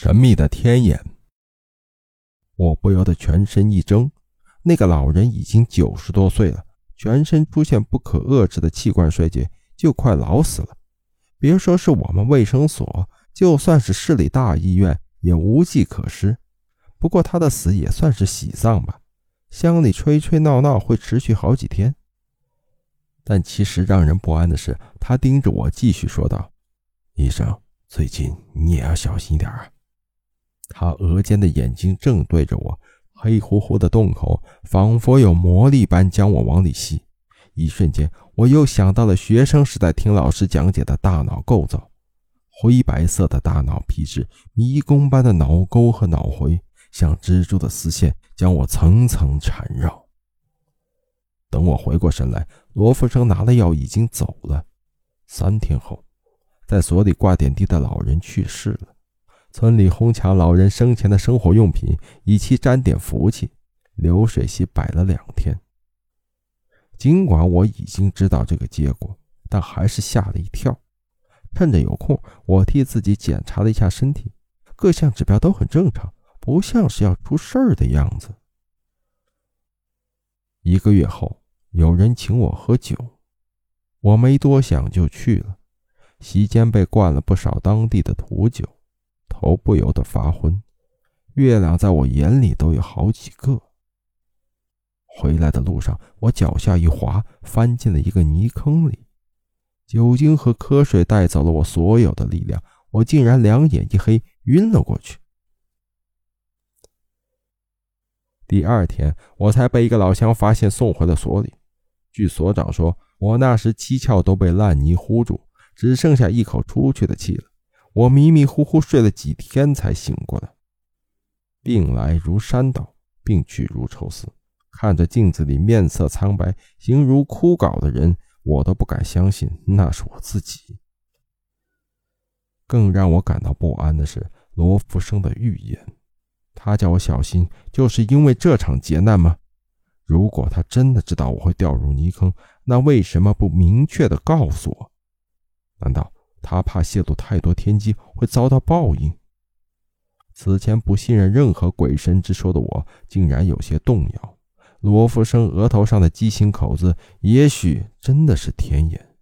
神秘的天眼，我不由得全身一怔。那个老人已经九十多岁了，全身出现不可遏制的器官衰竭，就快老死了。别说是我们卫生所，就算是市里大医院也无计可施。不过他的死也算是喜丧吧，乡里吹吹闹闹会持续好几天。但其实让人不安的是，他盯着我继续说道：“医生，最近你也要小心一点啊。”他额间的眼睛正对着我，黑乎乎的洞口仿佛有魔力般将我往里吸。一瞬间，我又想到了学生时代听老师讲解的大脑构造：灰白色的大脑皮质，迷宫般的脑沟和脑回，像蜘蛛的丝线将我层层缠绕。等我回过神来，罗福生拿了药已经走了。三天后，在所里挂点滴的老人去世了。村里哄抢老人生前的生活用品，以期沾点福气。流水席摆了两天。尽管我已经知道这个结果，但还是吓了一跳。趁着有空，我替自己检查了一下身体，各项指标都很正常，不像是要出事儿的样子。一个月后，有人请我喝酒，我没多想就去了。席间被灌了不少当地的土酒。头不由得发昏，月亮在我眼里都有好几个。回来的路上，我脚下一滑，翻进了一个泥坑里。酒精和瞌睡带走了我所有的力量，我竟然两眼一黑，晕了过去。第二天，我才被一个老乡发现，送回了所里。据所长说，我那时七窍都被烂泥糊住，只剩下一口出去的气了。我迷迷糊糊睡了几天才醒过来，病来如山倒，病去如抽丝。看着镜子里面色苍白、形如枯槁的人，我都不敢相信那是我自己。更让我感到不安的是罗福生的预言，他叫我小心，就是因为这场劫难吗？如果他真的知道我会掉入泥坑，那为什么不明确的告诉我？难道？他怕泄露太多天机会遭到报应。此前不信任任何鬼神之说的我，竟然有些动摇。罗福生额头上的畸形口子，也许真的是天眼。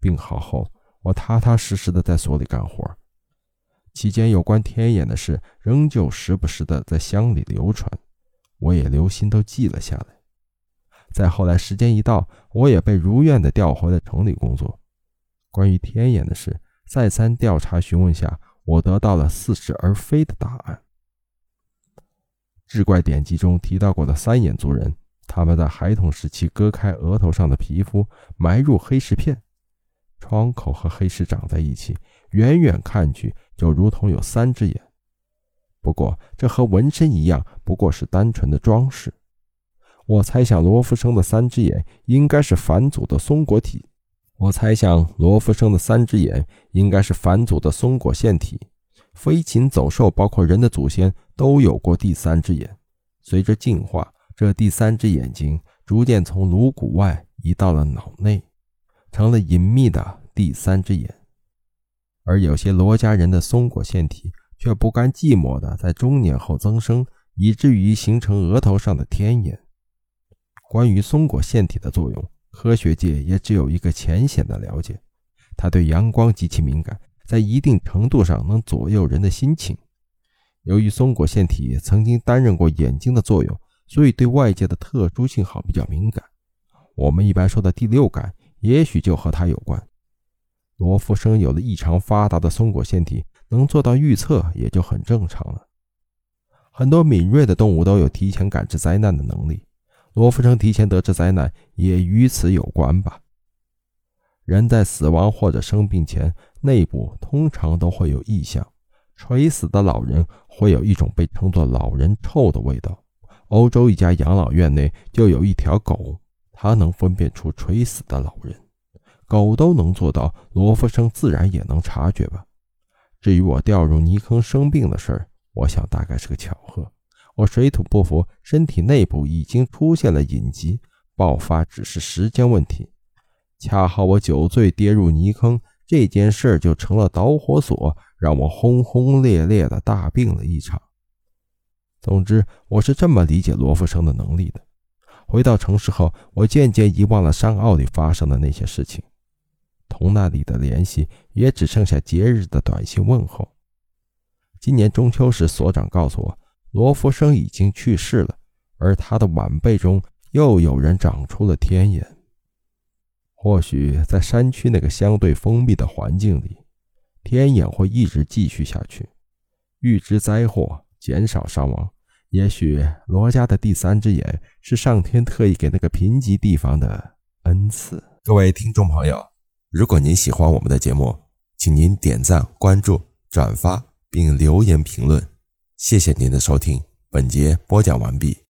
病好后，我踏踏实实的在所里干活。期间有关天眼的事，仍旧时不时的在乡里流传，我也留心都记了下来。再后来，时间一到，我也被如愿的调回了城里工作。关于天眼的事，再三调查询问下，我得到了似是而非的答案。志怪典籍中提到过的三眼族人，他们在孩童时期割开额头上的皮肤，埋入黑石片，窗口和黑石长在一起，远远看去就如同有三只眼。不过这和纹身一样，不过是单纯的装饰。我猜想罗浮生的三只眼应该是返祖的松果体。我猜想，罗福生的三只眼应该是返祖的松果腺体。飞禽走兽，包括人的祖先，都有过第三只眼。随着进化，这第三只眼睛逐渐从颅骨外移到了脑内，成了隐秘的第三只眼。而有些罗家人的松果腺体却不甘寂寞的在中年后增生，以至于形成额头上的天眼。关于松果腺体的作用。科学界也只有一个浅显的了解，它对阳光极其敏感，在一定程度上能左右人的心情。由于松果腺体曾经担任过眼睛的作用，所以对外界的特殊信号比较敏感。我们一般说的第六感，也许就和它有关。罗福生有了异常发达的松果腺体，能做到预测，也就很正常了。很多敏锐的动物都有提前感知灾难的能力。罗福生提前得知灾难也与此有关吧。人在死亡或者生病前，内部通常都会有异象。垂死的老人会有一种被称作“老人臭”的味道。欧洲一家养老院内就有一条狗，它能分辨出垂死的老人。狗都能做到，罗福生自然也能察觉吧。至于我掉入泥坑生病的事儿，我想大概是个巧合。我水土不服，身体内部已经出现了隐疾，爆发只是时间问题。恰好我酒醉跌入泥坑，这件事就成了导火索，让我轰轰烈烈的大病了一场。总之，我是这么理解罗福生的能力的。回到城市后，我渐渐遗忘了山坳里发生的那些事情，同那里的联系也只剩下节日的短信问候。今年中秋时，所长告诉我，罗福生已经去世了，而他的晚辈中又有人长出了天眼。或许在山区那个相对封闭的环境里，天眼会一直继续下去，预知灾祸，减少伤亡。也许罗家的第三只眼是上天特意给那个贫瘠地方的恩赐。各位听众朋友，如果您喜欢我们的节目，请您点赞、关注、转发并留言评论，谢谢您的收听。本节播讲完毕。